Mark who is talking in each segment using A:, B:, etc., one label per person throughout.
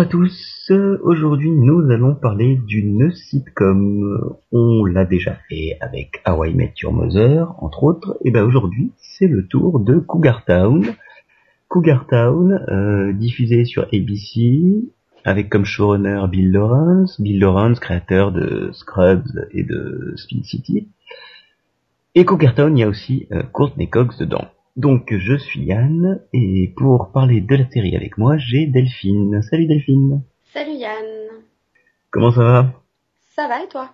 A: Bonjour à tous, aujourd'hui nous allons parler d'une sitcom. On l'a déjà fait avec Hawaii Met Your Mother, entre autres, et ben aujourd'hui c'est le tour de Cougar Town. Cougar Town, euh, diffusé sur ABC, avec comme showrunner Bill Lawrence, Bill Lawrence, créateur de Scrubs et de Spin City. Et Cougar Town, il y a aussi euh, Courtney Cox dedans. Donc je suis Yann et pour parler de la série avec moi, j'ai Delphine. Salut Delphine.
B: Salut Yann.
A: Comment ça va?
B: Ça va et toi?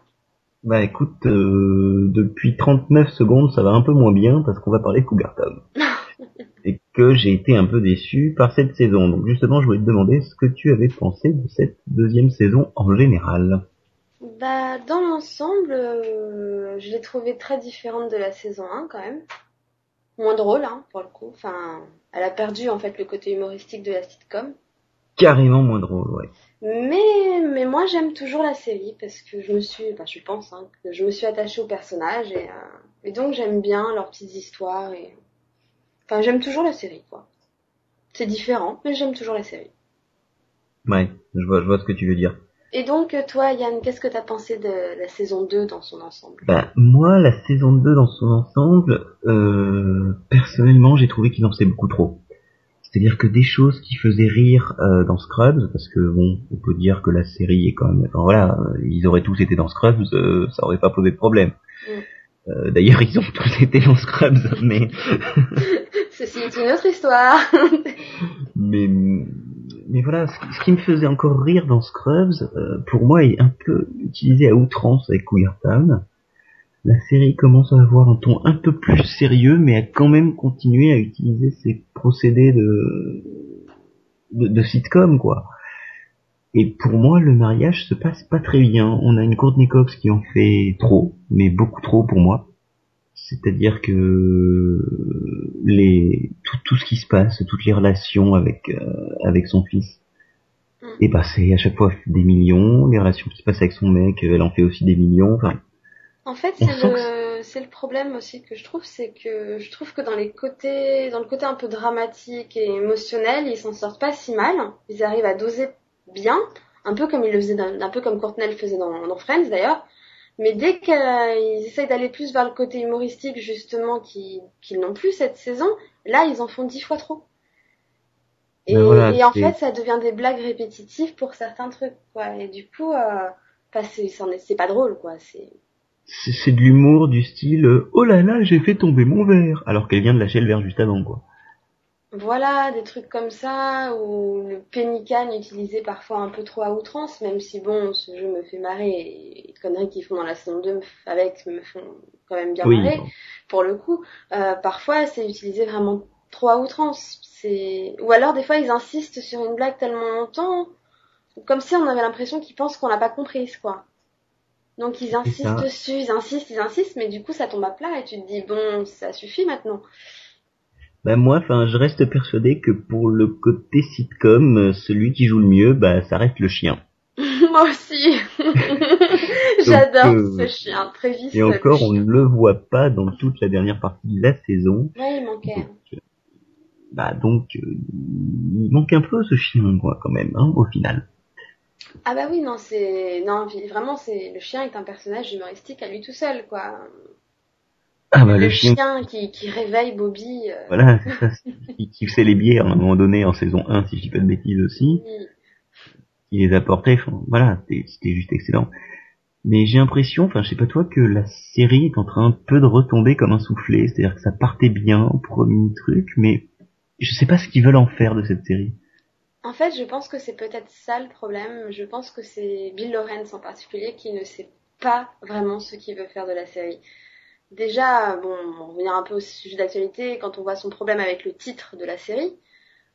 A: Bah écoute, euh, depuis 39 secondes, ça va un peu moins bien parce qu'on va parler de Cougar Town. et que j'ai été un peu déçu par cette saison. Donc justement, je voulais te demander ce que tu avais pensé de cette deuxième saison en général.
B: Bah dans l'ensemble, euh, je l'ai trouvée très différente de la saison 1 quand même moins drôle, hein, pour le coup. Enfin, elle a perdu en fait le côté humoristique de la sitcom.
A: Carrément moins drôle, ouais.
B: Mais, mais moi j'aime toujours la série parce que je me suis, enfin je pense, hein, que je me suis attachée aux personnages et, euh, et donc j'aime bien leurs petites histoires et, enfin j'aime toujours la série quoi. C'est différent, mais j'aime toujours la série.
A: Ouais, je vois, je vois ce que tu veux dire.
B: Et donc, toi, Yann, qu'est-ce que t'as pensé de la saison 2 dans son ensemble?
A: Bah, Moi, la saison 2 dans son ensemble, euh, personnellement, j'ai trouvé qu'il en faisait beaucoup trop. C'est-à-dire que des choses qui faisaient rire euh, dans Scrubs, parce que bon, on peut dire que la série est quand même... Enfin voilà, ils auraient tous été dans Scrubs, euh, ça aurait pas posé de problème. Mm. Euh, D'ailleurs, ils ont tous été dans Scrubs, mais...
B: Ceci est une autre histoire.
A: mais mais voilà, ce qui, me faisait encore rire dans Scrubs, euh, pour moi, est un peu utilisé à outrance avec Queer Town. La série commence à avoir un ton un peu plus sérieux, mais a quand même continué à utiliser ses procédés de, de, sitcom, quoi. Et pour moi, le mariage se passe pas très bien. On a une Courtney Cox qui en fait trop, mais beaucoup trop pour moi. C'est-à-dire que les tout, tout ce qui se passe, toutes les relations avec euh, avec son fils, mm. et bah c'est à chaque fois des millions. Les relations qui se passent avec son mec, elle en fait aussi des millions. Enfin,
B: en fait, c'est le c'est le problème aussi que je trouve, c'est que je trouve que dans les côtés dans le côté un peu dramatique et émotionnel, ils s'en sortent pas si mal. Ils arrivent à doser bien, un peu comme ils le faisaient, un peu comme Courtney le faisait dans, dans Friends d'ailleurs mais dès qu'ils essayent d'aller plus vers le côté humoristique, justement, qu'ils n'ont plus cette saison, là, ils en font dix fois trop. Et, et en fait, ça devient des blagues répétitives pour certains trucs, quoi. Et du coup, euh, c'est pas drôle, quoi. C'est
A: c'est de l'humour du style oh là là j'ai fait tomber mon verre alors qu'elle vient de lâcher le verre juste avant quoi.
B: Voilà, des trucs comme ça, ou le pénican utilisé parfois un peu trop à outrance, même si bon, ce jeu me fait marrer, et conneries qu'ils font dans la saison 2 avec me font quand même bien marrer, pour le coup. Euh, parfois, c'est utilisé vraiment trop à outrance. C'est Ou alors, des fois, ils insistent sur une blague tellement longtemps, comme si on avait l'impression qu'ils pensent qu'on l'a pas comprise, quoi. Donc ils insistent dessus, ils insistent, ils insistent, mais du coup ça tombe à plat et tu te dis bon, ça suffit maintenant.
A: Bah moi, enfin, je reste persuadé que pour le côté sitcom, euh, celui qui joue le mieux, bah ça reste le chien.
B: Moi aussi. J'adore euh, ce chien, très vite.
A: Et encore, on ne le voit pas dans toute la dernière partie de la saison.
B: Ouais, il manquait.
A: Donc, euh, bah donc, il manque un peu ce chien, quoi, quand même, hein, au final.
B: Ah bah oui, non, c'est non, vraiment, c'est le chien est un personnage humoristique à lui tout seul, quoi.
A: Ah bah,
B: le, chien, qui, qui, réveille Bobby.
A: Euh. Voilà, qui, les bières à un moment donné en saison 1, si je dis pas de bêtises aussi. Qui les apportait, voilà, c'était juste excellent. Mais j'ai l'impression, enfin je sais pas toi, que la série est en train un peu de retomber comme un soufflé, c'est-à-dire que ça partait bien au premier truc, mais je sais pas ce qu'ils veulent en faire de cette série.
B: En fait, je pense que c'est peut-être ça le problème. Je pense que c'est Bill Lawrence en particulier qui ne sait pas vraiment ce qu'il veut faire de la série. Déjà, bon, on revient un peu au sujet d'actualité, quand on voit son problème avec le titre de la série,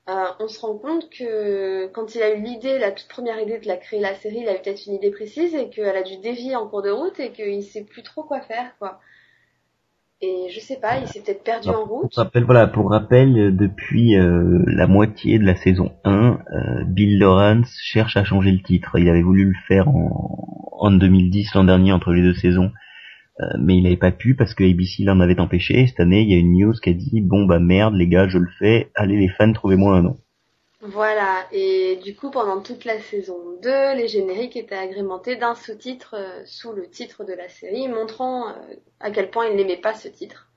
B: euh, on se rend compte que quand il a eu l'idée, la toute première idée de la créer la série, il a eu peut-être une idée précise et qu'elle a dû dévier en cours de route et qu'il sait plus trop quoi faire, quoi. Et je sais pas, il s'est peut-être perdu en route.
A: Pour rappel, voilà, pour rappel, depuis euh, la moitié de la saison 1, euh, Bill Lawrence cherche à changer le titre. Il avait voulu le faire en, en 2010, l'an dernier, entre les deux saisons. Euh, mais il n'avait pas pu parce que ABC l'en avait empêché. Cette année, il y a une news qui a dit bon bah merde les gars, je le fais. Allez les fans, trouvez-moi un nom.
B: Voilà, et du coup pendant toute la saison 2, les génériques étaient agrémentés d'un sous-titre euh, sous le titre de la série, montrant euh, à quel point il n'aimait pas ce titre.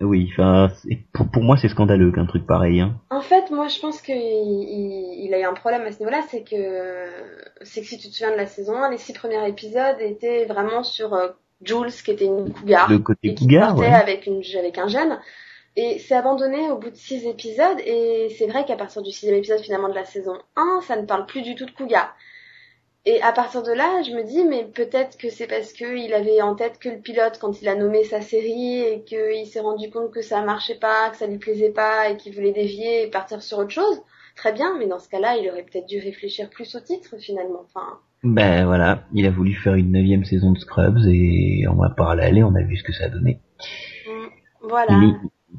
A: Oui, enfin, pour, pour, moi c'est scandaleux qu'un truc pareil. Hein.
B: En fait, moi je pense qu'il il, il, a eu un problème à ce niveau-là, c'est que c'est que si tu te souviens de la saison 1, les six premiers épisodes étaient vraiment sur euh, Jules qui était une cougar,
A: le côté
B: et
A: qui cougar, ouais.
B: avec une avec un jeune. Et c'est abandonné au bout de six épisodes, et c'est vrai qu'à partir du sixième épisode finalement de la saison 1, ça ne parle plus du tout de cougar. Et à partir de là, je me dis, mais peut-être que c'est parce qu'il avait en tête que le pilote quand il a nommé sa série et qu'il s'est rendu compte que ça marchait pas, que ça lui plaisait pas et qu'il voulait dévier et partir sur autre chose. Très bien, mais dans ce cas-là, il aurait peut-être dû réfléchir plus au titre finalement. Enfin.
A: Ben voilà, il a voulu faire une neuvième saison de Scrubs et en parallèle, on a vu ce que ça a donné.
B: Voilà.
A: Mais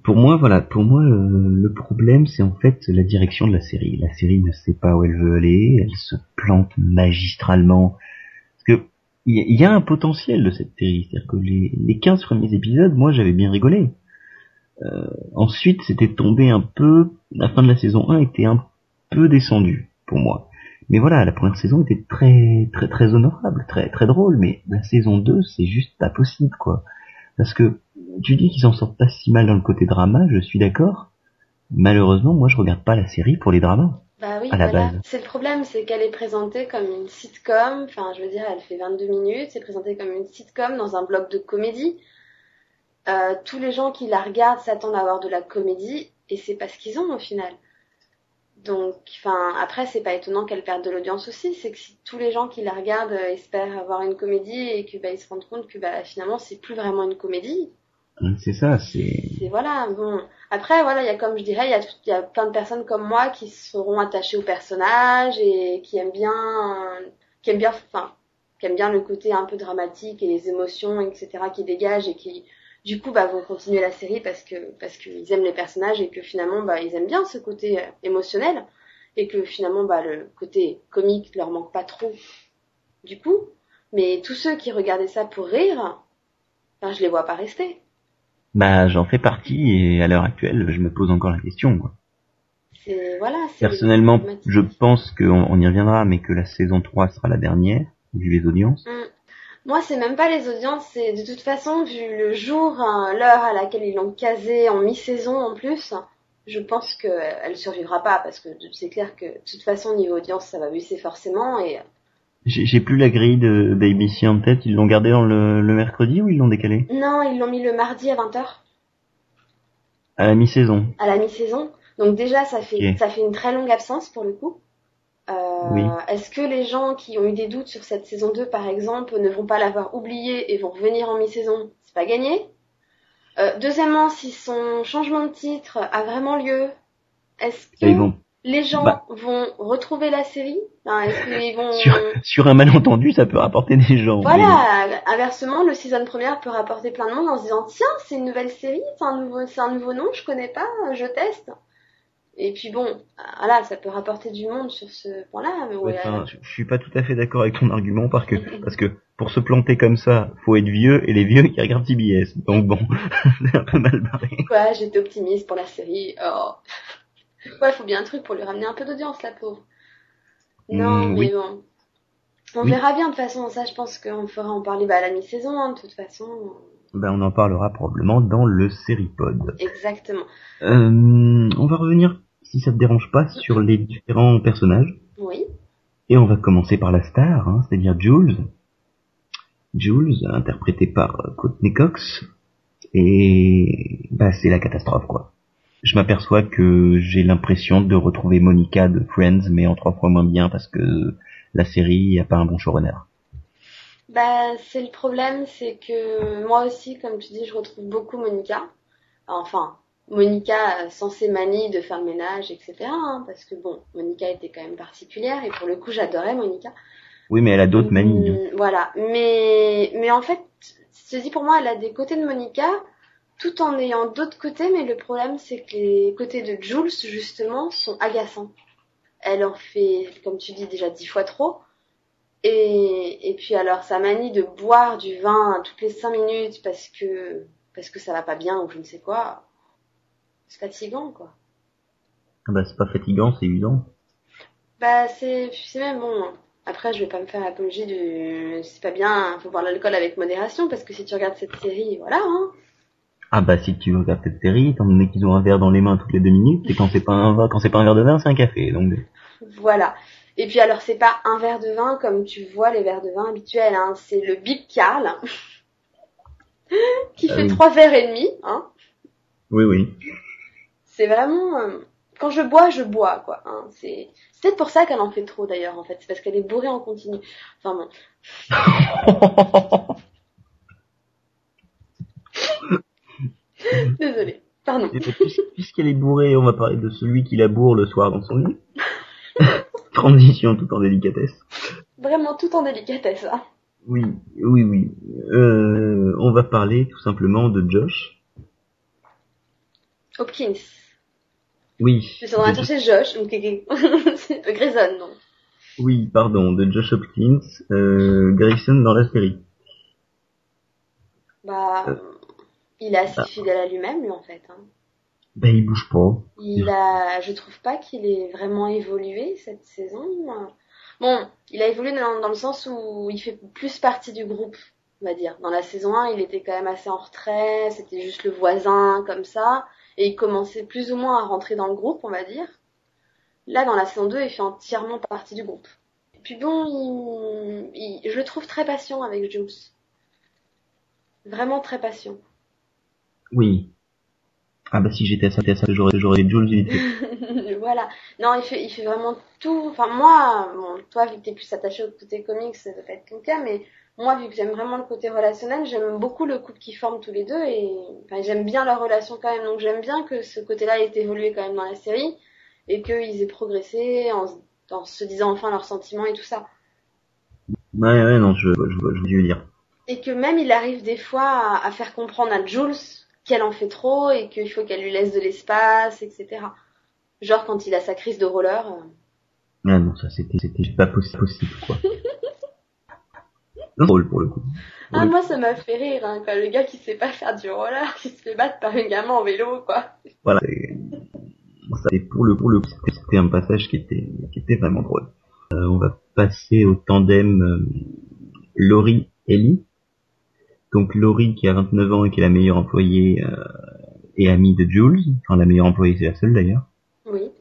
A: pour moi, voilà, pour moi, le, le problème, c'est en fait la direction de la série. La série ne sait pas où elle veut aller, elle se plante magistralement. Parce que il y, a un potentiel de cette série, c'est-à-dire que les, les 15 premiers épisodes, moi, j'avais bien rigolé. Euh, ensuite, c'était tombé un peu, la fin de la saison 1 était un peu descendue pour moi. Mais voilà, la première saison était très très très honorable, très très drôle, mais la saison 2, c'est juste pas possible quoi. Parce que tu dis qu'ils s'en sortent pas si mal dans le côté drama, je suis d'accord. Malheureusement, moi je regarde pas la série pour les dramas.
B: Bah oui,
A: à la
B: voilà.
A: base.
B: C'est le problème, c'est qu'elle est présentée comme une sitcom. Enfin, je veux dire, elle fait 22 minutes. C'est présenté comme une sitcom dans un bloc de comédie. Euh, tous les gens qui la regardent s'attendent à avoir de la comédie et c'est pas ce qu'ils ont au final. Donc, enfin, après, c'est pas étonnant qu'elle perde de l'audience aussi. C'est que si tous les gens qui la regardent euh, espèrent avoir une comédie et que bah, ils se rendent compte que bah, finalement c'est plus vraiment une comédie,
A: C'est ça, c'est.
B: voilà. Bon, après voilà, il y a comme je dirais, il y a, y a plein de personnes comme moi qui seront attachées au personnage et qui aiment bien, euh, qui aiment bien, enfin, qui aiment bien le côté un peu dramatique et les émotions, etc. qui dégagent et qui du coup bah vont continuer la série parce que parce qu'ils aiment les personnages et que finalement bah ils aiment bien ce côté euh, émotionnel et que finalement bah le côté comique leur manque pas trop du coup mais tous ceux qui regardaient ça pour rire ben je les vois pas rester
A: Bah, j'en fais partie et à l'heure actuelle, je me pose encore la question. Quoi.
B: c'est voilà
A: Personnellement, je pense qu'on on y reviendra, mais que la saison 3 sera la dernière, vu les audiences.
B: Mm. Moi, c'est même pas les audiences, c'est de toute façon, vu le jour, hein, l'heure à laquelle ils l'ont casé en mi-saison en plus, je pense qu'elle survivra pas parce que c'est clair que de toute façon, niveau audience, ça va baisser forcément et
A: J'ai plus la grille de d'ABC en tête, ils l'ont gardé dans le, le mercredi ou ils l'ont décalé?
B: Non, ils l'ont mis le mardi à 20h
A: À la mi-saison.
B: à la mi-saison. Donc déjà, ça fait ça fait une très longue absence pour le coup. Euh,
A: Oui.
B: Est-ce que les gens qui ont eu des doutes sur cette saison 2, par exemple, ne vont pas l'avoir oublié et vont revenir en mi-saison? C'est pas gagné? Euh, deuxièmement, si son changement de titre a vraiment lieu, est-ce que
A: vont
B: les gens
A: Bah.
B: vont retrouver la série? Enfin, Est-ce qu'ils vont...
A: sur, sur un malentendu, ça peut rapporter des gens.
B: Voilà, inversement, le season première peut rapporter plein de monde en se disant tiens, c'est une nouvelle série, c'est un nouveau, c'est un nouveau nom, je connais pas, je teste. Et puis bon, voilà, ça peut rapporter du monde sur ce point-là. Mais
A: Ouais, enfin, je, je suis pas tout à fait d'accord avec ton argument parce que parce que pour se planter comme ça, faut être vieux et les vieux qui regardent CBS. Donc bon, c'est un peu mal barré.
B: quoi, j'étais optimiste pour la série. Oh. Ouais, faut bien un truc pour lui ramener un peu d'audience, la pauvre. Non,
A: Mm,
B: mais
A: oui.
B: bon. On
A: Oui.
B: verra bien de toute façon, ça je pense qu'on fera en parler bah, à la mi-saison, hein, de toute façon.
A: Ben on en parlera probablement dans le Seripod.
B: Exactement.
A: Euh, on va revenir, si ça te dérange pas, sur les différents personnages.
B: Oui.
A: Et on va commencer par la star, hein, c'est-à-dire Jules. Jules, interprété par euh, Courtney Cox. Et bah c'est la catastrophe quoi. Je m'aperçois que j'ai l'impression de retrouver Monica de Friends, mais en trois fois moins bien parce que la série a pas un bon showrunner.
B: Bah, c'est le problème, c'est que moi aussi, comme tu dis, je retrouve beaucoup Monica. Enfin, Monica euh, sans ses manies de faire le ménage, etc. hein, parce que bon, Monica était quand même particulière et pour le coup, j'adorais Monica.
A: Oui, mais elle a d'autres manies.
B: Mm, Voilà, mais mais en fait, je te dis pour moi, elle a des côtés de Monica, tout en ayant d'autres côtés, mais le problème c'est que les côtés de Jules justement sont agaçants. Elle en fait, comme tu dis, déjà dix fois trop. Et, et puis alors sa manie de boire du vin toutes les cinq minutes parce que parce que ça va pas bien ou je ne sais quoi, c'est fatigant quoi.
A: Ah bah c'est pas fatigant, c'est usant.
B: Bah c'est, c'est même bon. Après, je vais pas me faire apologie du, c'est pas bien, faut boire l'alcool avec modération parce que si tu regardes cette série, voilà. Hein.
A: Ah bah si tu regardes cette série, étant donné qu'ils ont un verre dans les mains toutes les deux minutes, et quand c'est pas un quand c'est pas un verre de vin, c'est un café, donc.
B: Voilà. Et puis alors c'est pas un verre de vin comme tu vois les verres de vin habituels, hein. c'est le Big Carl qui
A: Ah
B: fait trois verres et demi. Hein.
A: Oui oui.
B: C'est vraiment euh, quand je bois, je bois quoi. Hein. C'est peut-être pour ça qu'elle en fait trop d'ailleurs en fait, c'est parce qu'elle est bourrée en continu. Enfin bon. Désolée. Pardon.
A: Puisqu'elle est bourrée, on va parler de celui qui la bourre le soir dans son lit. Transition tout en délicatesse.
B: Vraiment tout en délicatesse. Hein.
A: Oui, oui, oui. Euh, on va parler tout simplement de Josh.
B: Hopkins.
A: Oui.
B: Je suis en train de chercher Josh. donc, C'est euh, Grayson donc.
A: Oui, pardon, de Josh Hopkins, euh, Grayson dans la série.
B: Bah,
A: Euh.
B: il est assez
A: Ah.
B: fidèle à lui-même, lui, en fait. Hein.
A: Ben il bouge pas.
B: Il a, je trouve pas qu'il ait vraiment évolué cette saison. Bon, il a évolué dans, dans le sens où il fait plus partie du groupe, on va dire. Dans la saison 1, il était quand même assez en retrait, c'était juste le voisin, comme ça. Et il commençait plus ou moins à rentrer dans le groupe, on va dire. Là, dans la saison 2, il fait entièrement partie du groupe. Et puis bon, il, il- je le trouve très patient avec Jules. Vraiment très patient.
A: Oui. Ah bah si j'étais à ça, ça, j'aurais, j'aurais
B: voilà. Non, il fait, il fait vraiment tout. Enfin, moi, bon, toi, vu que t'es plus attaché au côté comics, ça peut pas être ton cas, mais moi, vu que j'aime vraiment le côté relationnel, j'aime beaucoup le couple qu'ils forment tous les deux et enfin, j'aime bien leur relation quand même. Donc, j'aime bien que ce côté-là ait évolué quand même dans la série et qu'ils aient progressé en, se- en se disant enfin leurs sentiments et tout ça.
A: Ouais, ouais, non, je, je, je, je, je veux dire.
B: Et que même il arrive des fois à, à faire comprendre à Jules qu'elle en fait trop et qu'il faut qu'elle lui laisse de l'espace, etc. Genre quand il a sa crise de roller. euh,
A: Ah non, ça c'était, c'était pas possi- possible, quoi. Drôle pour le coup.
B: Ah,
A: Oui.
B: moi, ça m'a fait rire, hein, quoi. Le gars qui sait pas faire du roller, qui se fait battre par un gamin en vélo, quoi.
A: Voilà. Ça, et pour le, pour le c'était- un passage qui était, qui était vraiment drôle. Euh, on va passer au tandem euh, Laurie Ellie. Donc Laurie qui a 29 ans et qui est la meilleure employée euh, et amie de Jules. Enfin la meilleure employée, c'est la seule d'ailleurs.
B: Oui.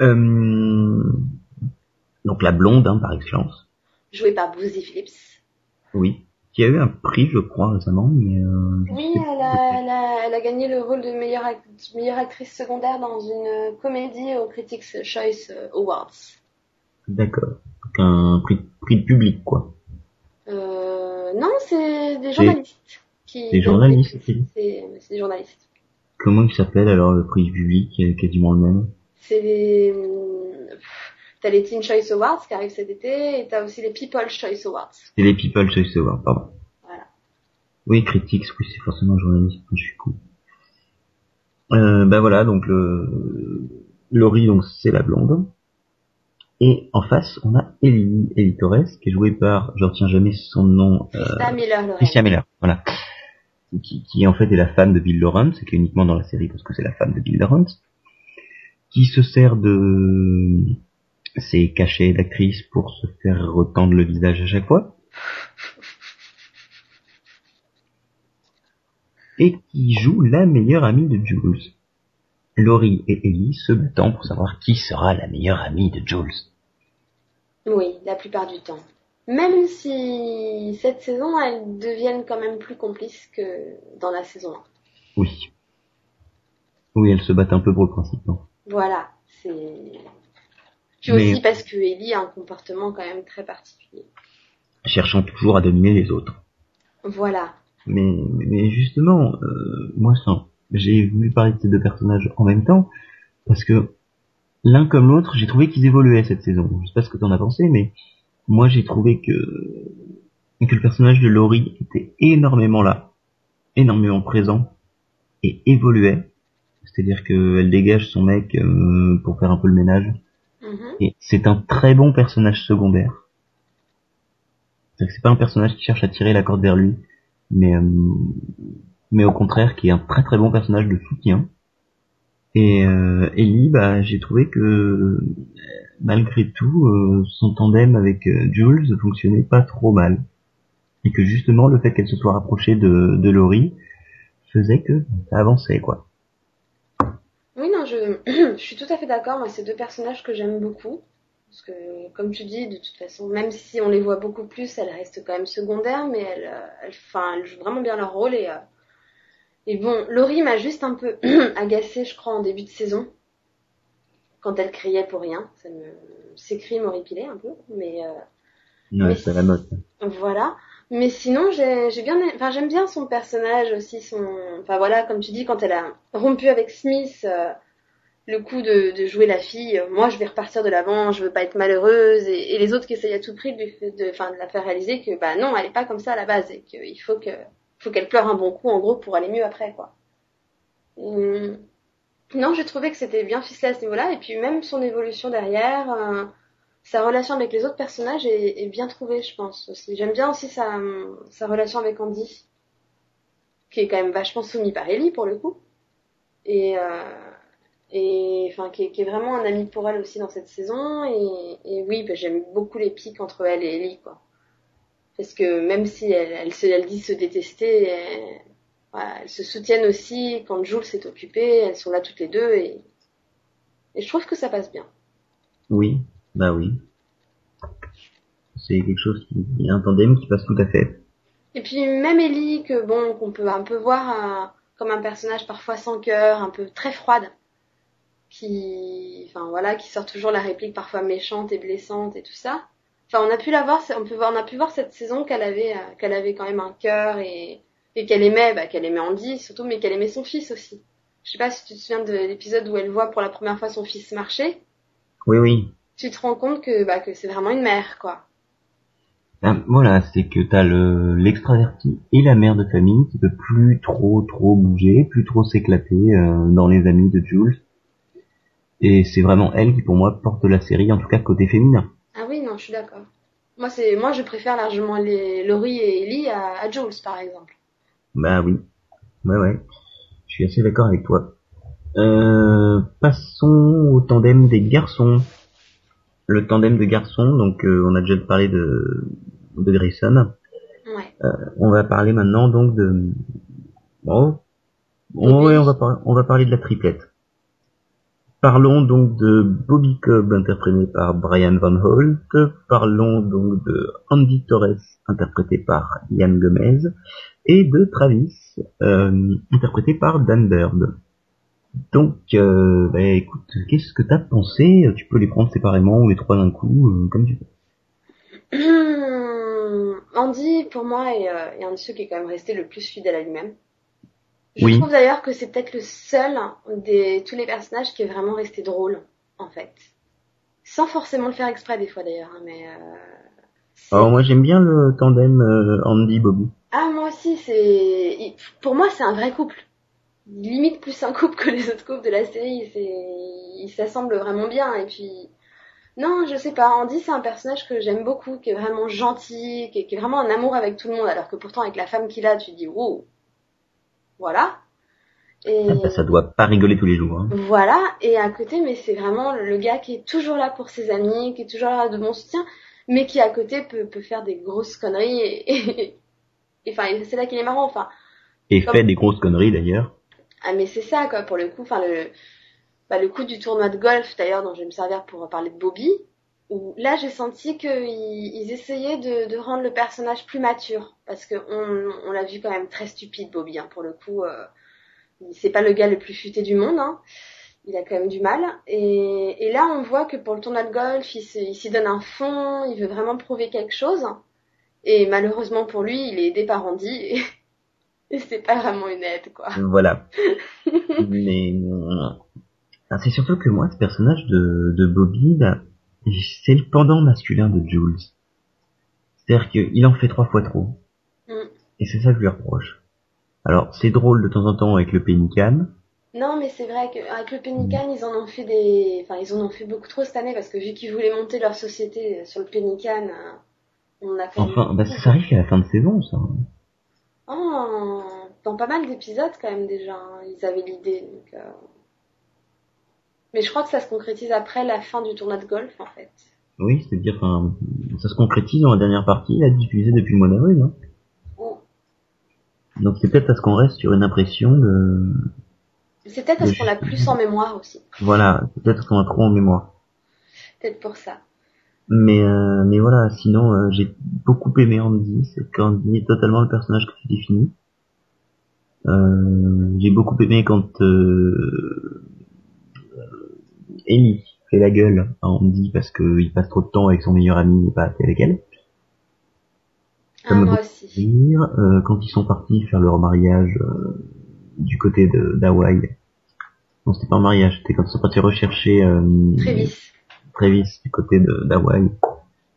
A: Euh, donc la blonde hein, par excellence.
B: Joué par Boozy Phillips.
A: Oui. Qui a eu un prix, je crois, récemment, mais euh,
B: Oui, elle a, elle a, elle a gagné le rôle de meilleure, act- meilleure actrice secondaire dans une comédie aux Critics' Choice Awards.
A: D'accord. Donc un prix, prix de public, quoi.
B: Euh, non, c'est des journalistes. Qui
A: Des journalistes,
B: C'est des journalistes.
A: Comment il s'appelle alors le prix public qui est quasiment le même?
B: C'est les... hum, T'as les Teen Choice Awards qui arrivent cet été et t'as aussi les People Choice Awards.
A: C'est les People Choice Awards, pardon.
B: Voilà.
A: Oui, Critics, oui, c'est forcément journaliste. Je suis cool. Euh, bah voilà, donc le Laurie, donc c'est la blonde. Et en face, on a Ellie, Ellie Torres, qui est jouée par, je retiens jamais son nom, euh,
B: Miller.
A: Christian Miller, voilà. Qui, qui en fait est la femme de Bill Lawrence, et qui est uniquement dans la série parce que c'est la femme de Bill Lawrence, qui se sert de ses cachets d'actrice pour se faire retendre le visage à chaque fois. Et qui joue la meilleure amie de Jules. Laurie et Ellie se battant pour savoir qui sera la meilleure amie de Jules.
B: Oui, la plupart du temps. Même si cette saison, elles deviennent quand même plus complices que dans la saison 1.
A: Oui. Oui, elles se battent un peu pour le principe, non?
B: Voilà, c'est... Puis
A: Mais-
B: aussi parce que Ellie a un comportement quand même très particulier.
A: Cherchant toujours à dominer les autres.
B: Voilà.
A: Mais, mais justement, euh, moi, ça, j'ai voulu parler de ces deux personnages en même temps, parce que l'un comme l'autre, j'ai trouvé qu'ils évoluaient cette saison. Je sais pas ce que t'en as pensé, mais moi, j'ai trouvé que, que le personnage de Laurie était énormément là, énormément présent, et évoluait. C'est-à-dire qu'elle dégage son mec euh, pour faire un peu le ménage.
B: Mhm.
A: Et c'est un très bon personnage secondaire. C'est-à-dire que c'est pas un personnage qui cherche à tirer la corde vers lui, mais euh, mais au contraire qui est un très très bon personnage de soutien Et euh, Ellie, bah, j'ai trouvé que malgré tout, euh, son tandem avec euh, Jules fonctionnait pas trop mal. Et que justement, le fait qu'elle se soit rapprochée de, de Laurie faisait que ça avançait, quoi.
B: Oui, non, je, je suis tout à fait d'accord. C'est deux personnages que j'aime beaucoup. Parce que, comme tu dis, de toute façon, même si on les voit beaucoup plus, elles restent quand même secondaires, mais elles, elles, enfin, elles jouent vraiment bien leur rôle. Et, euh, et bon, Laurie m'a juste un peu agacée, je crois, en début de saison quand elle criait pour rien. Ça me, ses cris m'horripilaient un peu, mais.
A: Euh, c'est la mode.
B: Voilà. Mais sinon, j'ai bien, enfin, j'aime bien son personnage aussi, son, enfin voilà, comme tu dis, quand elle a rompu avec Smith, euh, le coup de, de, jouer la fille, euh, moi je vais repartir de l'avant, je veux pas être malheureuse, et, et, les autres qui essayent à tout prix de, de, enfin, de la faire réaliser que bah non, elle est pas comme ça à la base, et qu'il faut que, faut qu'elle pleure un bon coup en gros pour aller mieux après quoi. Et, non, j'ai trouvé que c'était bien ficelé à ce niveau-là, et puis même son évolution derrière, euh, sa relation avec les autres personnages est, bien trouvée, je pense aussi. J'aime bien aussi sa, sa relation avec Andy, qui est quand même vachement soumis par Ellie pour le coup, et euh, et enfin qui est, vraiment un ami pour elle aussi dans cette saison. Et, et oui, bah, j'aime beaucoup les pics entre elle et Ellie, quoi. Parce que même si elle, elle, se, se détester, voilà, elles se soutiennent aussi quand Jules s'est occupé, elles sont là toutes les deux et, et je trouve que ça passe bien.
A: Oui, bah oui. C'est quelque chose qui est un tandem qui passe tout à fait.
B: Et puis même Ellie, que bon, qu'on peut un peu voir euh, comme un personnage parfois sans cœur, un peu très froide, qui, enfin voilà, qui sort toujours la réplique parfois méchante et blessante et tout ça. Enfin, on a pu la voir, on peut voir, on a pu voir cette saison qu'elle avait, euh, qu'elle avait quand même un cœur et, et qu'elle aimait, bah, qu'elle aimait Andy surtout, mais qu'elle aimait son fils aussi. Je sais pas si tu te souviens de l'épisode où elle voit pour la première fois son fils marcher.
A: Oui, oui.
B: Tu te rends compte que, bah, que c'est vraiment une mère, quoi.
A: Ben, voilà, c'est que t'as le l'extraverti et la mère de famille qui peut plus trop trop bouger, plus trop s'éclater euh, dans les amis de Jules. Et c'est vraiment elle qui pour moi porte la série, en tout cas côté féminin.
B: Non, je suis d'accord. Moi, c'est, moi, je préfère largement les Laurie et Ellie à, à Jules, par exemple.
A: Bah oui. Ouais, ouais. Je suis assez d'accord avec toi. Euh, passons au tandem des garçons. Le tandem de garçons, donc euh, on a déjà parlé de, de Grayson.
B: Ouais.
A: Euh, on va parler maintenant donc de... Bon, on, ouais, on va, par... on va parler de la triplette. Parlons donc de Bobby Cobb interprété par Brian Van Holt. Parlons donc de Andy Torres interprété par Ian Gomez et de Travis euh, interprété par Dan Bird. Donc, euh, bah, écoute, qu'est-ce que t'as pensé? Tu peux les prendre séparément ou les trois d'un coup, euh, comme tu veux.
B: Andy, pour moi, est, un de ceux qui est quand même resté le plus fidèle à lui-même. Je
A: oui.
B: trouve d'ailleurs que c'est peut-être le seul des tous les personnages qui est vraiment resté drôle, en fait. Sans forcément le faire exprès des fois d'ailleurs, hein, mais. Euh,
A: Alors moi j'aime bien le tandem euh, Andy Bobby.
B: Ah moi aussi c'est, pour moi c'est un vrai couple. Limite plus un couple que les autres couples de la série. C'est, ils s'assemblent vraiment bien et puis. Non, je sais pas. Andy, c'est un personnage que j'aime beaucoup, qui est vraiment gentil, qui est, qui est, vraiment en amour avec tout le monde, alors que pourtant avec la femme qu'il a, tu dis wow, voilà.
A: Et... Ça doit pas rigoler tous les jours. Hein.
B: Voilà. Et à côté, mais c'est vraiment le gars qui est toujours là pour ses amis, qui est toujours là de bon soutien, mais qui à côté peut, peut faire des grosses conneries. Et, et, et enfin, c'est là qu'il est marrant. Enfin.
A: Et comme... fait des grosses conneries d'ailleurs.
B: Ah mais c'est ça quoi pour le coup. Enfin le bah, le coup du tournoi de golf d'ailleurs dont je vais me servir pour parler de Bobby. Où là j'ai senti qu'ils ils essayaient de, de, rendre le personnage plus mature parce que on, on l'a vu quand même très stupide Bobby hein, pour le coup. Euh, c'est pas le gars le plus futé du monde, hein. il a quand même du mal. Et, et, là, on voit que pour le tournoi de golf, il s'y donne un fond, il veut vraiment prouver quelque chose. Et malheureusement pour lui, il est aidé par Andy. Et, et c'est pas vraiment une aide, quoi.
A: Voilà. Mais c'est surtout que moi, ce personnage de, de Bobby, là, c'est le pendant masculin de Jules. C'est-à-dire qu'il en fait trois fois trop.
B: Mm.
A: Et c'est ça que je lui reproche. Alors, c'est drôle de temps en temps avec le Pénican.
B: Non, mais c'est vrai qu'avec le Pénican, ils en ont fait des, enfin, ils en ont fait beaucoup trop cette année parce que vu qu'ils voulaient monter leur société sur le Pénican, on a fait.
A: Enfin, bah, ça arrive qu'à la fin de saison, ça.
B: Oh, dans pas mal d'épisodes quand même déjà, hein. ils avaient l'idée. Donc, euh... Mais je crois que ça se concrétise après la fin du tournoi de golf, en fait.
A: Oui, c'est-à-dire, enfin, ça se concrétise dans la dernière partie, là, diffusée depuis le mois d'avril, hein.
B: Oh.
A: Donc c'est peut-être parce qu'on reste sur une impression de...
B: C'est peut-être parce qu'on l'a plus en mémoire aussi.
A: Voilà, c'est peut-être parce qu'on a trop en mémoire.
B: Peut-être pour ça.
A: Mais euh, mais voilà, sinon euh, j'ai beaucoup aimé Andy, c'est qu'Andy est totalement le personnage que tu définis. Euh, j'ai beaucoup aimé quand euh, Amy fait la gueule à Andy parce qu'il passe trop de temps avec son meilleur ami et pas avec elle.
B: Ah, moi aussi.
A: Euh, quand ils sont partis faire leur mariage euh, du côté de d'Hawaï. Non, c'était pas un mariage, c'était quand ils sont partis rechercher euh,
B: Travis.
A: Travis du côté d'Hawaï.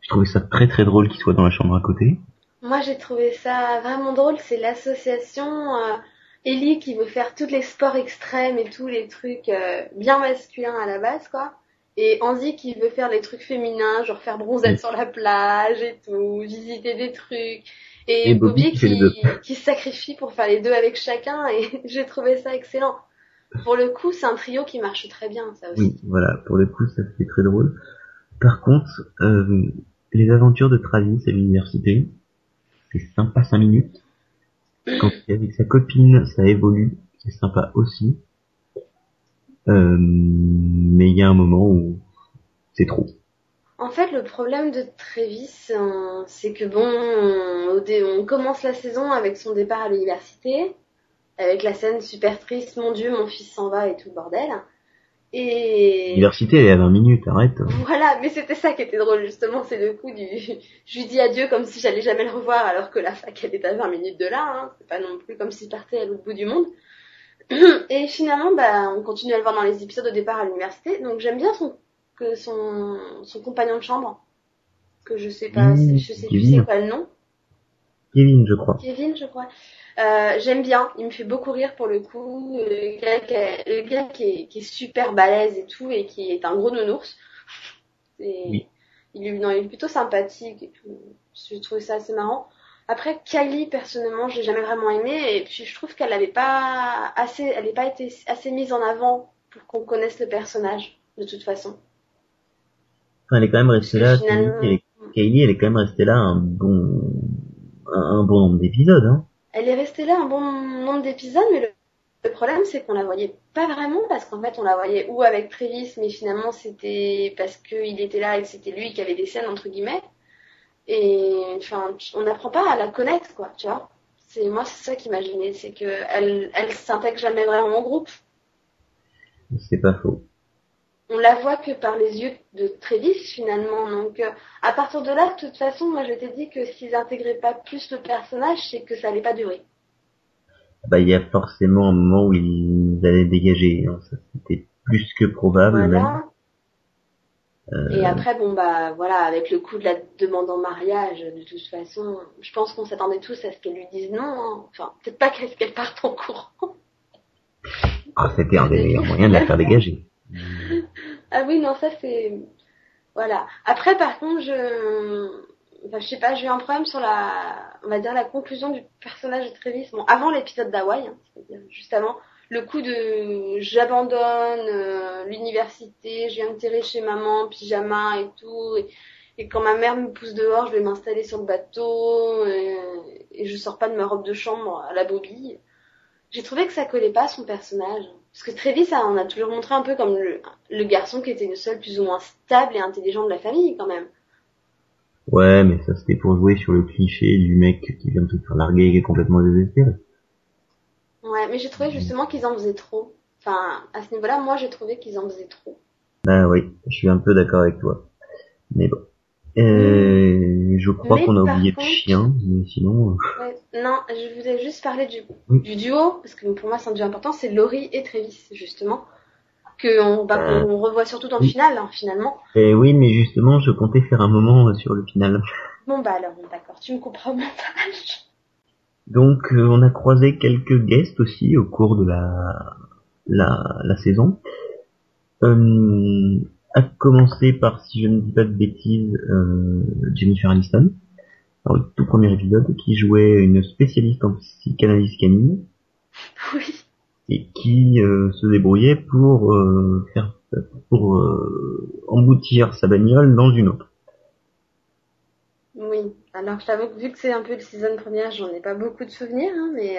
A: Je trouvais ça très très drôle qu'il soit dans la chambre à côté.
B: Moi j'ai trouvé ça vraiment drôle, c'est l'association euh, Ellie qui veut faire tous les sports extrêmes et tous les trucs euh, bien masculins à la base quoi. Et Andy qui veut faire les trucs féminins, genre faire bronzette sur la plage et tout, visiter des trucs. Et, Bobby, qui, qui, se sacrifie pour faire les deux avec chacun et j'ai trouvé ça excellent. Pour le coup, c'est un trio qui marche très bien, ça aussi.
A: Oui, voilà, pour le coup, ça fait très drôle. Par contre, euh, les aventures de Travis à l'université, c'est sympa 5 minutes. Quand il est avec sa copine, ça évolue, c'est sympa aussi. Euh, mais il y a un moment où c'est trop.
B: En fait, le problème de Travis, euh, c'est que bon, on, on, commence la saison avec son départ à l'université, avec la scène super triste, mon Dieu, mon fils s'en va et tout le bordel. Et
A: l'université, elle est à 20 minutes, arrête.
B: Voilà, mais c'était ça qui était drôle justement, c'est le coup du je lui dis adieu comme si j'allais jamais le revoir alors que la fac elle est à 20 minutes de là, hein. c'est pas non plus comme s'il partait à l'autre bout du monde. Et finalement, bah, on continue à le voir dans les épisodes au départ à l'université. Donc j'aime bien son, que son, son compagnon de chambre, que je sais pas, mmh, je sais plus c'est quoi le nom.
A: Kevin, je crois.
B: Kevin, je crois. Euh, j'aime bien, il me fait beaucoup rire pour le coup. Le gars, qui, le gars qui, est, qui, est, super balèze et tout, et qui est un gros nounours. Et il, est, non, il est plutôt sympathique et tout. Je trouve ça assez marrant. Après, Kylie, personnellement, j'ai jamais vraiment aimé, et puis je trouve qu'elle n'avait pas assez, elle pas été assez mise en avant pour qu'on connaisse le personnage, de toute façon.
A: elle est quand même restée là, Kylie, elle est quand même restée là un bon, un, bon nombre d'épisodes, hein.
B: Elle est restée là un bon nombre d'épisodes, mais le, problème, c'est qu'on la voyait pas vraiment, parce qu'en fait, on la voyait ou avec Travis, mais finalement, c'était parce qu'il était là et que c'était lui qui avait des scènes, entre guillemets. Et enfin, on n'apprend pas à la connaître, quoi, tu vois. C'est moi, c'est ça qui m'a gêné, c'est que elle, elle s'intègre jamais vraiment au groupe.
A: C'est pas faux.
B: On la voit que par les yeux de Travis finalement. Donc euh, à partir de là, de toute façon, moi je t'ai dit que s'ils intégraient pas plus le personnage, c'est que ça allait pas durer.
A: Bah il y a forcément un moment où ils allaient dégager. Hein. C'était plus que probable. Voilà.
B: Euh, Et après, bon, bah voilà, avec le coup de la demande en mariage, de toute façon, je pense qu'on s'attendait tous à ce qu'elle lui dise non. Hein. Enfin, peut-être pas qu'elle parte en courant.
A: Ah, c'était un des meilleurs moyens de la faire dégager.
B: ah oui, non, ça c'est... Voilà. Après, par contre, je... Je sais pas, j'ai eu un problème sur la... On va dire la conclusion du personnage de Travis. Bon, avant l'épisode d'Hawaï, hein, c'est-à-dire juste avant, le coup de j'abandonne euh, l'université, je viens me chez maman, pyjama et tout, et, quand ma mère me pousse dehors, je vais m'installer sur le bateau et, je sors pas de ma robe de chambre à la bobille. J'ai trouvé que ça collait pas son personnage. Parce que Travis, ça, on a toujours montré un peu comme le, le garçon qui était le seul plus ou moins stable et intelligent de la famille quand même.
A: Ouais, mais ça c'était pour jouer sur le cliché du mec qui vient de se faire larguer et qui est complètement désespéré.
B: Ouais, mais j'ai trouvé justement qu'ils en faisaient trop. Enfin, à ce niveau-là, moi j'ai trouvé qu'ils en faisaient trop.
A: Ah oui, je suis un peu d'accord avec toi. Mais bon. Euh, je crois qu'on a oublié le chien, mais sinon.
B: Euh, ouais, non, je voulais juste parler du, du duo, parce que pour moi c'est un duo important, c'est Laurie et Travis, justement. Que on, bah, euh, on revoit surtout dans le final, hein, finalement.
A: Et oui, mais justement, je comptais faire un moment sur le final.
B: Bon bah alors, d'accord, tu me comprends au montage.
A: Donc euh, on a croisé quelques guests aussi au cours de la la, la saison. Euh, à commencer par, si je ne dis pas de bêtises, euh, Jennifer Aniston, dans le tout premier épisode, qui jouait une spécialiste en psychanalyse canine.
B: Oui.
A: Et qui euh, se débrouillait pour euh, faire pour euh, emboutir sa bagnole dans une autre.
B: Oui, alors je t'avoue que vu que c'est un peu le season première, j'en ai pas beaucoup de souvenirs, hein, mais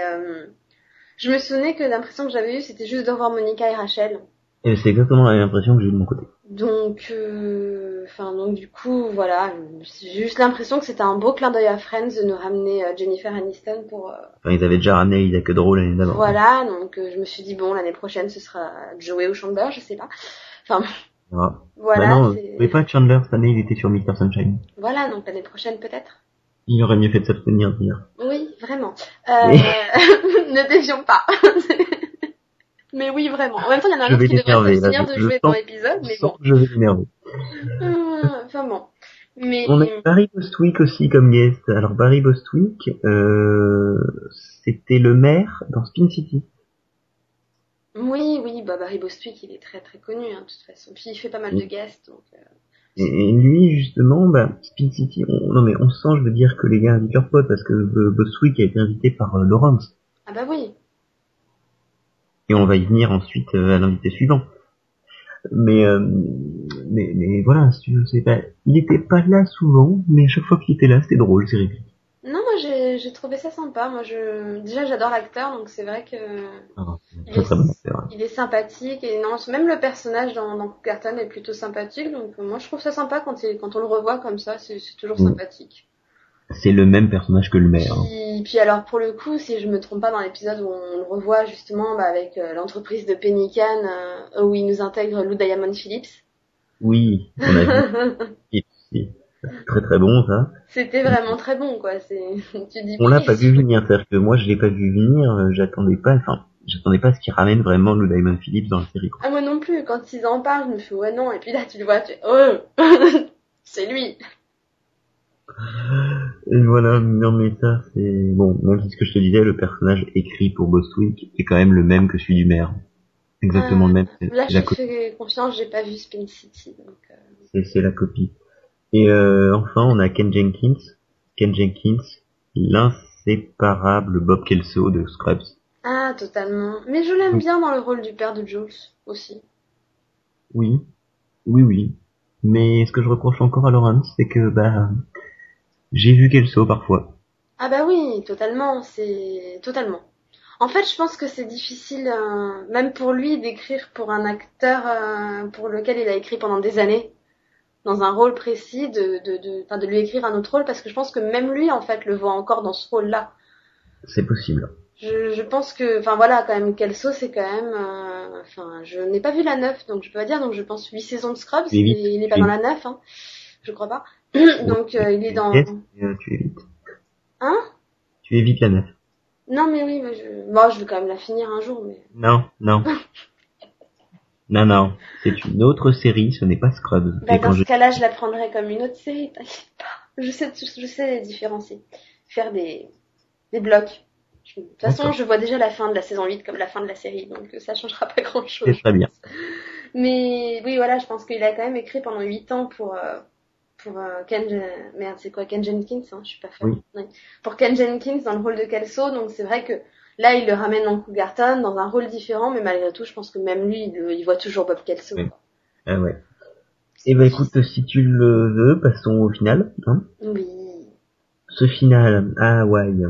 B: je me souvenais que l'impression que j'avais eue, c'était juste de revoir Monica et Rachel.
A: Et c'est exactement la même impression que j'ai eu de mon côté.
B: Donc, euh, enfin, donc du coup, voilà, j'ai juste l'impression que c'était un beau clin d'œil à Friends de nous ramener euh, Jennifer Aniston pour. Euh,
A: enfin, ils avaient déjà ramené Il a que drôle l'année d'avant.
B: Voilà, donc je me suis dit bon, l'année prochaine, ce sera Joey ou Chandler, je sais pas. Enfin.
A: Ah. Voilà. Bah non, mais pas Chandler cette année, il était sur Mr Sunshine.
B: Voilà, donc l'année prochaine peut-être.
A: Il aurait mieux fait de s'abstenir venir.
B: Oui, vraiment. Euh, ne dévions pas. mais oui, vraiment. En même temps, il y en a un autre qui devrait s'abstenir de jouer dans l'épisode, mais bon.
A: Je vais.
B: Euh, bon. Mais...
A: On a Barry Bostwick aussi comme guest. Alors Barry Bostwick, euh, c'était le maire dans Spin City.
B: Oui, oui, bah Barry Bostwick, il est très très connu, hein, de toute façon. Puis il fait pas mal de guests, donc... Euh...
A: Et, lui, justement, bah, Spin City, on, non mais on sent, je veux dire, que les gars invitent leurs potes, parce que Bostwick a été invité par euh, Lawrence.
B: Ah bah oui.
A: Et on va y venir ensuite euh, à l'invité suivant. Mais, euh, mais, mais voilà, c'est pas, il était pas là souvent, mais à chaque fois qu'il était là, c'était drôle, c'est répliques.
B: Non, moi j'ai, j'ai trouvé ça sympa. Moi, je, déjà j'adore l'acteur, donc c'est vrai que
A: ah, il, est,
B: il sympathique et non, même le personnage dans, dans Carton est plutôt sympathique. Donc moi, je trouve ça sympa quand il, quand on le revoit comme ça, c'est, c'est toujours mm. sympathique.
A: C'est le même personnage que le maire.
B: Hein. Puis, puis, alors pour le coup, si je me trompe pas dans l'épisode où on le revoit justement bah, avec euh, l'entreprise de Pelican euh, où il nous intègre Lou Diamond Phillips.
A: Oui, on a vu. très très bon ça.
B: C'était vraiment très bon quoi. C'est tu
A: dis. On l'a pas vu venir, c'est-à-dire que moi je l'ai pas vu venir. Euh, j'attendais pas, enfin j'attendais pas ce qu'il ramène vraiment le Diamond Phillips dans la série. Quoi.
B: Ah moi non plus. Quand ils en parlent, je me fais ouais non. Et puis là tu le vois, tu oh c'est lui.
A: Et voilà, non mais ça c'est bon. Même si ce que je te disais, le personnage écrit pour Bostwick est quand même le même que celui du maire. Exactement le même.
B: Là, j'ai fait confiance, j'ai pas vu Spin City. Donc,
A: euh... C'est la copie. Et euh, enfin, on a Ken Jenkins. Ken Jenkins, l'inséparable Bob Kelso de Scrubs.
B: Ah, totalement. Mais je l'aime bien dans le rôle du père de Jules aussi.
A: Oui, oui, oui. Mais ce que je reproche encore à Laurence, c'est que bah j'ai vu Kelso parfois.
B: Ah bah oui, totalement. C'est totalement. En fait, je pense que c'est difficile, euh, même pour lui, d'écrire pour un acteur euh, pour lequel il a écrit pendant des années dans un rôle précis, de, de, de, de lui écrire un autre rôle, parce que je pense que même lui, en fait, le voit encore dans ce rôle-là.
A: C'est possible.
B: Je, je pense que, enfin voilà, quand même, Kelso, c'est quand même, euh, enfin, je n'ai pas vu la 9, donc je peux pas dire, donc je pense 8 saisons de Scrubs, il n'est pas dans la 9, hein, je crois pas. donc euh, il est dans...
A: Euh, tu évites.
B: Hein?
A: Tu évites la 9.
B: Non mais oui, je... Bon, je vais quand même la finir un jour, mais...
A: Non, non. Non, non, c'est une autre série, ce n'est pas Scrubs.
B: Bah, dans ce cas-là, je la prendrais comme une autre série, t'inquiète pas. Je sais, je sais les différencier. Faire des, des blocs. De toute façon, je vois déjà la fin de la saison 8 comme la fin de la série, donc ça changera pas grand-chose.
A: C'est très bien.
B: Mais oui, voilà, je pense qu'il a quand même écrit pendant 8 ans pour... Euh, pour euh, Ken merde c'est quoi Ken Jenkins hein, je suis pas fan oui. pour Ken Jenkins dans le rôle de Kelso donc c'est vrai que Là, il le ramène dans Cougarton dans un rôle différent, mais malgré tout, je pense que même lui, il, voit toujours Bob Kelso.
A: Ah ouais. Et eh ben écoute, si tu le veux, passons au final. Hein
B: oui.
A: Ce final à Hawaï,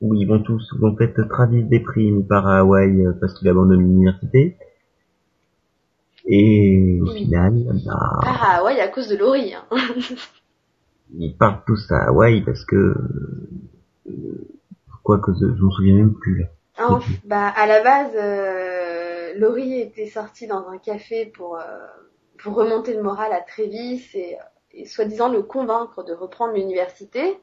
A: où ils vont tous, en fait, Travis déprime par à Hawaï parce qu'il abandonne l'université. Et au final, bah...
B: Ah Hawaï à cause de Laurie. Hein.
A: ils partent tous à Hawaï parce que Quoi que je, m'en souviens même plus là.
B: Ah, bah à la base, euh, Laurie était sortie dans un café pour euh, pour remonter le moral à Trévis et, et soi-disant le convaincre de reprendre l'université.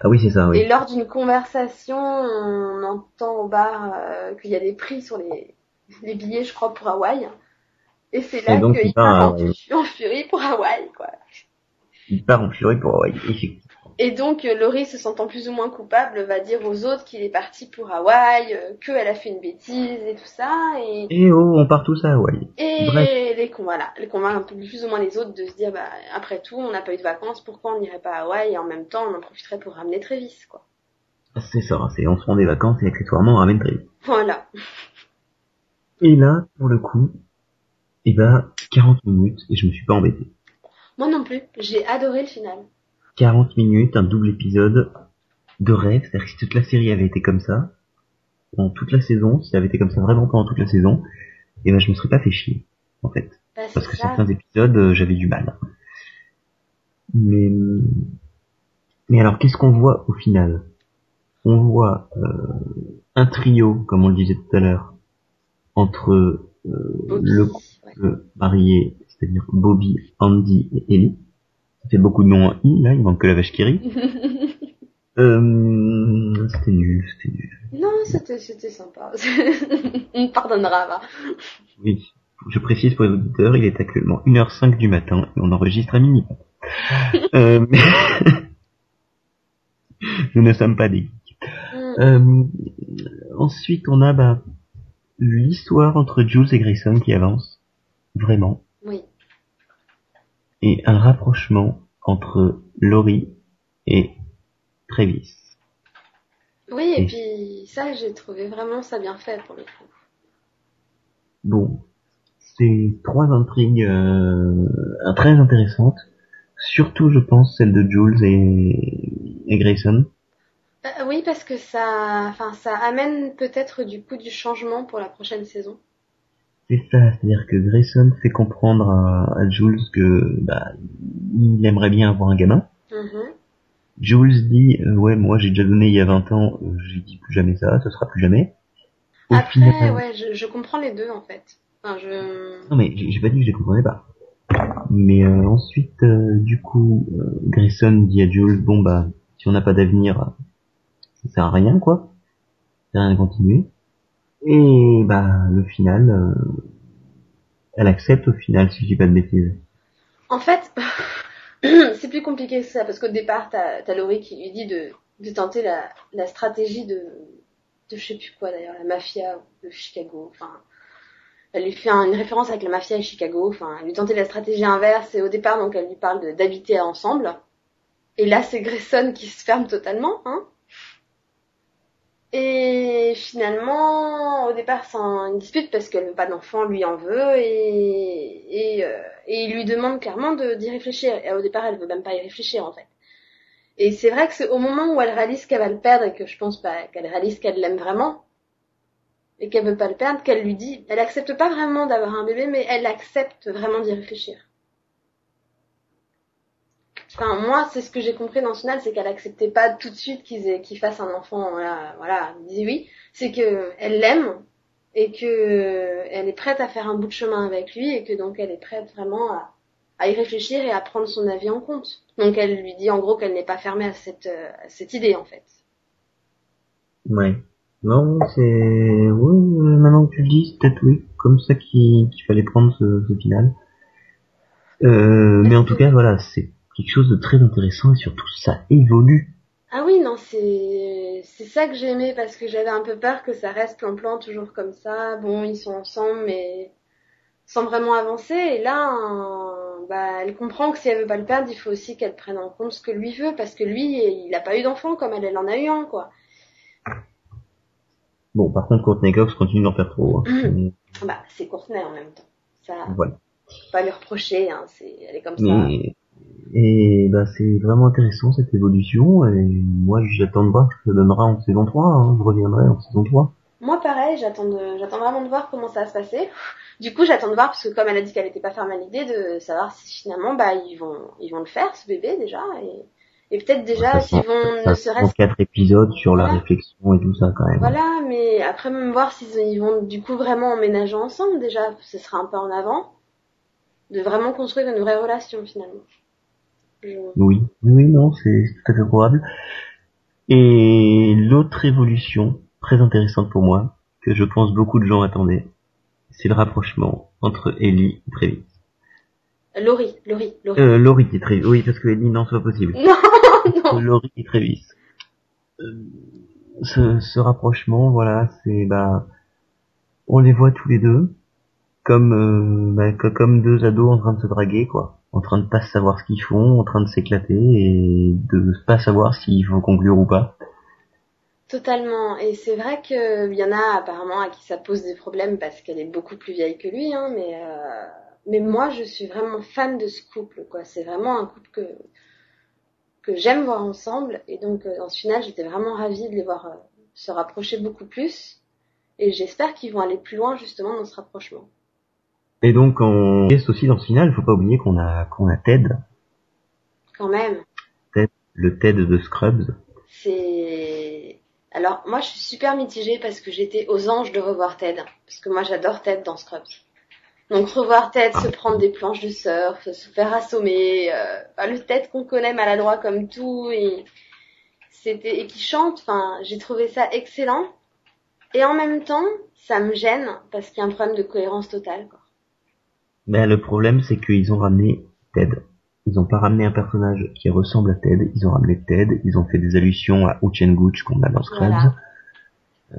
A: Ah oui, c'est ça, oui.
B: Et lors d'une conversation, on entend au bar euh, qu'il y a des prix sur les, les billets, je crois, pour Hawaï. Et c'est là qu'il part, en, en, furie pour Hawaï, quoi.
A: Il part en furie pour Hawaï, effectivement.
B: Et donc euh, Laurie, se sentant plus ou moins coupable, va dire aux autres qu'il est parti pour Hawaï, euh, qu'elle a fait une bêtise et tout ça. Et,
A: et oh, on part tous à Hawaï.
B: Et les voilà, les convainc un peu plus ou moins les autres de se dire, bah après tout, on n'a pas eu de vacances, pourquoi on n'irait pas à Hawaï et en même temps on en profiterait pour ramener Travis, quoi.
A: C'est ça, c'est on se rend des vacances et accessoirement on ramène Travis.
B: Voilà.
A: Et là, pour le coup, Eh ben, 40 minutes et je me suis pas embêté.
B: Moi non plus, j'ai adoré le final.
A: 40 minutes, un double épisode de rêve, c'est-à-dire que si toute la série avait été comme ça, pendant toute la saison, si ça avait été comme ça vraiment pendant toute la saison, eh ben je me serais pas fait chier, en fait.
B: Bah,
A: Parce que
B: ça.
A: certains épisodes, euh, j'avais du mal. Mais, mais alors, qu'est-ce qu'on voit au final? On voit euh, un trio, comme on le disait tout à l'heure, entre euh, le
B: ouais.
A: couple marié, c'est-à-dire Bobby, Andy et Ellie. Ça fait beaucoup de noms en I, là, il manque que la vache qui rit. Euh, c'était nul, c'était nul.
B: non, c'était c'était sympa. On pardonnera, va.
A: Oui, je précise pour les auditeurs, il est actuellement 1h05 du matin et on enregistre à minuit. euh, mais- Nous ne sommes pas des geeks.
B: Mm.
A: Euh, ensuite, on a bah, l'histoire entre Jules et Grayson qui avance, vraiment,
B: Oui.
A: et un rapprochement entre Laurie et Travis.
B: Oui, et
A: Et-
B: puis ça, j'ai trouvé vraiment ça bien fait pour le coup.
A: Bon, c'est trois intrigues euh, très intéressantes, surtout je pense celle de Jules et, et Grayson.
B: Euh, oui, parce que ça, enfin, ça amène peut-être du coup du changement pour la prochaine saison.
A: C'est ça, c'est-à-dire que Grayson fait comprendre à, à Jules que bah, il aimerait bien avoir un gamin.
B: Mhm.
A: Jules dit euh, ouais moi j'ai déjà donné il y a 20 ans, euh, j'ai dit plus jamais ça, ce sera plus jamais. Au
B: Après,
A: final-
B: ouais, je, je comprends les deux en fait. Enfin, je.
A: Non mais j'ai pas dit que je les comprenais pas. Mais euh, ensuite euh, du coup Grayson dit à Jules bon bah si on n'a pas d'avenir ça sert à rien quoi. Ça sert à rien de continuer. Et bah le final euh, elle accepte au final si je dis pas de bêtises.
B: En fait, c'est plus compliqué que ça parce qu'au départ, t'as as Laurie qui lui dit de, tenter la, stratégie de, de je sais plus quoi d'ailleurs, la mafia de Chicago. Enfin, elle lui fait un- une référence avec la mafia et Chicago. Enfin, elle lui tentait la stratégie inverse et au départ, donc elle lui parle d'habiter ensemble. Et là, c'est Grayson qui se ferme totalement, hein. Et finalement, au départ, c'est un- une dispute parce qu'elle veut pas d'enfant, lui en veut, et, euh, il lui demande clairement d'y réfléchir. Et au départ, elle veut même pas y réfléchir, en fait. Et c'est vrai que c'est au moment où elle réalise qu'elle va le perdre et que je pense pas qu'elle réalise qu'elle l'aime vraiment et qu'elle veut pas le perdre, qu'elle lui dit, elle accepte pas vraiment d'avoir un bébé, mais elle accepte vraiment d'y réfléchir. Enfin, moi, c'est ce que j'ai compris dans ce final, c'est qu'elle acceptait pas tout de suite qu'ils aient- qu'ils fassent un enfant, voilà, voilà, dit oui. C'est que elle l'aime et que elle est prête à faire un bout de chemin avec lui et que donc elle est prête vraiment à, à y réfléchir et à prendre son avis en compte. Donc elle lui dit en gros qu'elle n'est pas fermée à cette, à cette idée en fait.
A: Ouais. Non, c'est... Oui, euh, maintenant que tu le dis, c'est peut-être oui, comme ça qu'il qu'il fallait prendre ce, ce final. Euh, mais en tout cas, voilà, c'est quelque chose de très intéressant et surtout ça évolue.
B: Ah oui, non, c'est c'est ça que j'ai aimé parce que j'avais un peu peur que ça reste plan-plan toujours comme ça. Bon, ils sont ensemble, mais sans vraiment avancer. Et là, bah, elle comprend que si elle veut pas le perdre, il faut aussi qu'elle prenne en compte ce que lui veut parce que lui, il a pas eu d'enfant comme elle, elle en a eu un, quoi.
A: Bon, par contre, Courtney Cox continue d'en faire trop. hein. Mais
B: Bah, c'est Courtenay en même temps. Ça,
A: voilà.
B: faut pas lui reprocher, hein. C'est, elle est comme ça.
A: Et bah, c'est vraiment intéressant cette évolution et moi j'attends de voir ce que ça donnera en saison 3, hein. je reviendrai en saison 3.
B: Moi, pareil, j'attends vraiment de voir comment ça va se passer. Du coup, j'attends de voir parce que comme elle a dit qu'elle était pas fermée à l'idée de savoir si finalement, bah, ils vont, ils vont le faire, ce bébé, déjà, et, et peut-être déjà s'ils vont,
A: Ça
B: ne serait-ce
A: quatre épisodes sur la
B: Voilà.
A: réflexion et tout ça quand même.
B: Voilà, mais après même voir s'ils ils vont du coup vraiment emménager ensemble déjà, ce sera un pas en avant, de vraiment construire une vraie relation finalement.
A: Oui, oui, non, c'est tout à fait probable. Et l'autre évolution, très intéressante pour moi, que je pense beaucoup de gens attendaient, c'est le rapprochement entre Ellie et Travis.
B: Laurie, Laurie, Laurie.
A: Euh, Laurie et Travis, oui, parce que Ellie, non, c'est pas possible.
B: Non, non.
A: Laurie et Travis. Euh, ce, ce rapprochement, voilà, c'est, bah, on les voit tous les deux, comme, euh, bah, co- comme deux ados en train de se draguer, quoi. En train de pas savoir ce qu'ils font, en train de s'éclater et de pas savoir s'il faut conclure ou pas.
B: Totalement. Et c'est vrai qu'il y en a apparemment à qui ça pose des problèmes parce qu'elle est beaucoup plus vieille que lui, hein, mais euh, mais moi je suis vraiment fan de ce couple, quoi. C'est vraiment un couple que que j'aime voir ensemble. Et donc euh, en ce final, j'étais vraiment ravie de les voir euh, se rapprocher beaucoup plus. Et j'espère qu'ils vont aller plus loin justement dans ce rapprochement.
A: Et donc en guest aussi dans ce final, il faut pas oublier qu'on a qu'on a Ted.
B: Quand même.
A: Ted, le Ted de Scrubs.
B: C'est alors moi je suis super mitigée parce que j'étais aux anges de revoir Ted parce que moi j'adore Ted dans Scrubs. Donc revoir Ted se prendre des planches de surf, se faire assommer, euh, le Ted qu'on connaît maladroit comme tout et c'était et qui chante, enfin j'ai trouvé ça excellent. Et en même temps, ça me gêne parce qu'il y a un problème de cohérence totale. Quoi.
A: Ben, le problème c'est qu'ils ont ramené Ted. Ils ont pas ramené un personnage qui ressemble à Ted, ils ont ramené Ted, ils ont fait des allusions à Uchen Gooch qu'on a dans Scrubs. Euh,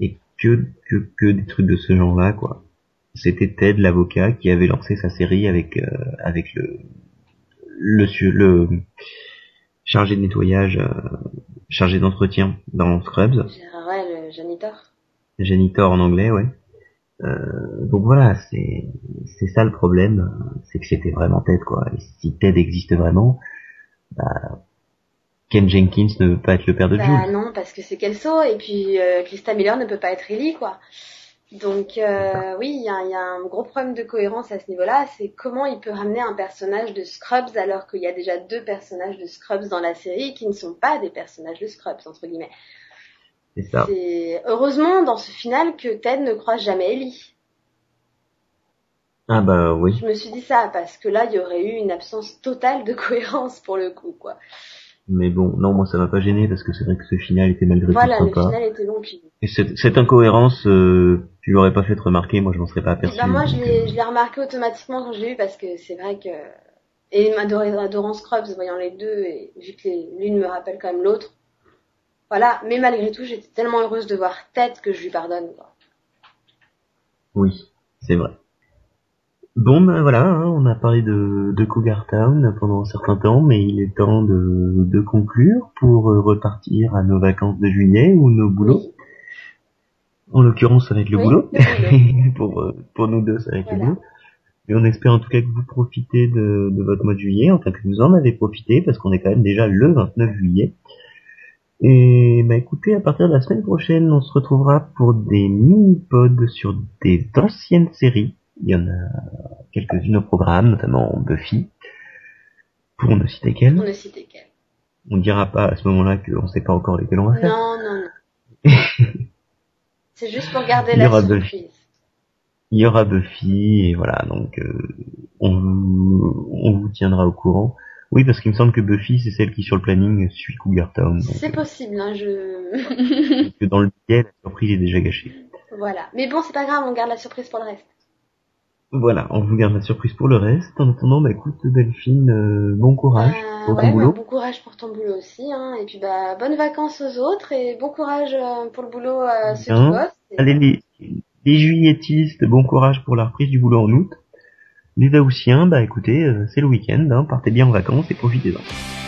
A: et que, que, que des trucs de ce genre-là, quoi. C'était Ted, l'avocat, qui avait lancé sa série avec, euh, avec le, le, le, chargé de nettoyage, euh, chargé d'entretien dans Scrubs.
B: Ouais, le janitor.
A: Janitor en anglais, ouais. Euh, donc voilà, c'est c'est ça le problème, c'est que c'était vraiment Ted quoi. Et si Ted existe vraiment, bah, Ken Jenkins ne veut pas être le père de
B: bah, non, parce que c'est Kelso et puis euh, Krista Miller ne peut pas être Ellie quoi. Donc euh, oui, il y a, y a, un gros problème de cohérence à ce niveau-là. C'est comment il peut ramener un personnage de Scrubs alors qu'il y a déjà deux personnages de Scrubs dans la série qui ne sont pas des personnages de Scrubs entre guillemets. C'est heureusement dans ce final que Ted ne croise jamais Ellie.
A: Ah bah oui.
B: Je me suis dit ça parce que là il y aurait eu une absence totale de cohérence pour le coup quoi.
A: Mais bon, non moi ça m'a pas gêné parce que c'est vrai que ce final était malgré
B: tout
A: sympa.
B: Voilà, le final était long puis...
A: Et cette, cette incohérence, euh, tu l'aurais pas fait remarquer, moi je m'en serais pas aperçu.
B: Bah moi je l'ai, euh, je l'ai remarqué automatiquement quand je l'ai vu parce que c'est vrai que et adorant Scrubs voyant les deux et vu que l'une me rappelle quand même l'autre, voilà, mais malgré tout, j'étais tellement heureuse de voir Ted que je lui pardonne. Quoi.
A: Oui, c'est vrai. Bon, ben voilà, hein, on a parlé de, de Cougar Town pendant un certain temps, mais il est temps de, de conclure pour euh, repartir à nos vacances de juillet ou nos boulots. En l'occurrence, avec le boulot. pour, euh, pour nous deux, c'est avec le boulot. Et on espère en tout cas que vous profitez de, de votre mois de juillet, enfin que vous en avez profité, parce qu'on est quand même déjà le 29 juillet. Et bah écoutez, à partir de la semaine prochaine, on se retrouvera pour des mini-pods sur des anciennes séries. Il y en a quelques-unes au programme, notamment Buffy, pour ne citer qu'elle.
B: Pour ne citer qu'elle.
A: On dira pas à ce moment-là qu'on ne sait pas encore lesquelles on va faire.
B: Non, non, non. C'est juste pour garder la surprise.
A: Il y aura Buffy, et voilà, donc euh, on, on vous tiendra au courant. Oui, parce qu'il me semble que Buffy, c'est celle qui, sur le planning, suit Cougar Town.
B: C'est possible, hein, je...
A: que dans le billet, la surprise est déjà gâchée.
B: Voilà. Mais bon, c'est pas grave, on garde la surprise pour le reste.
A: Voilà, on vous garde la surprise pour le reste. En attendant, bah écoute, Delphine, euh, bon courage
B: euh, pour ton boulot. Bah, bon courage pour ton boulot aussi, hein. Et puis bah bonnes vacances aux autres et bon courage euh, pour le boulot à ceux qui bossent.
A: Allez les, les juilletistes, bon courage pour la reprise du boulot en août. Les Daoussiens, bah écoutez, euh, c'est le week-end, hein, partez bien en vacances et profitez-en.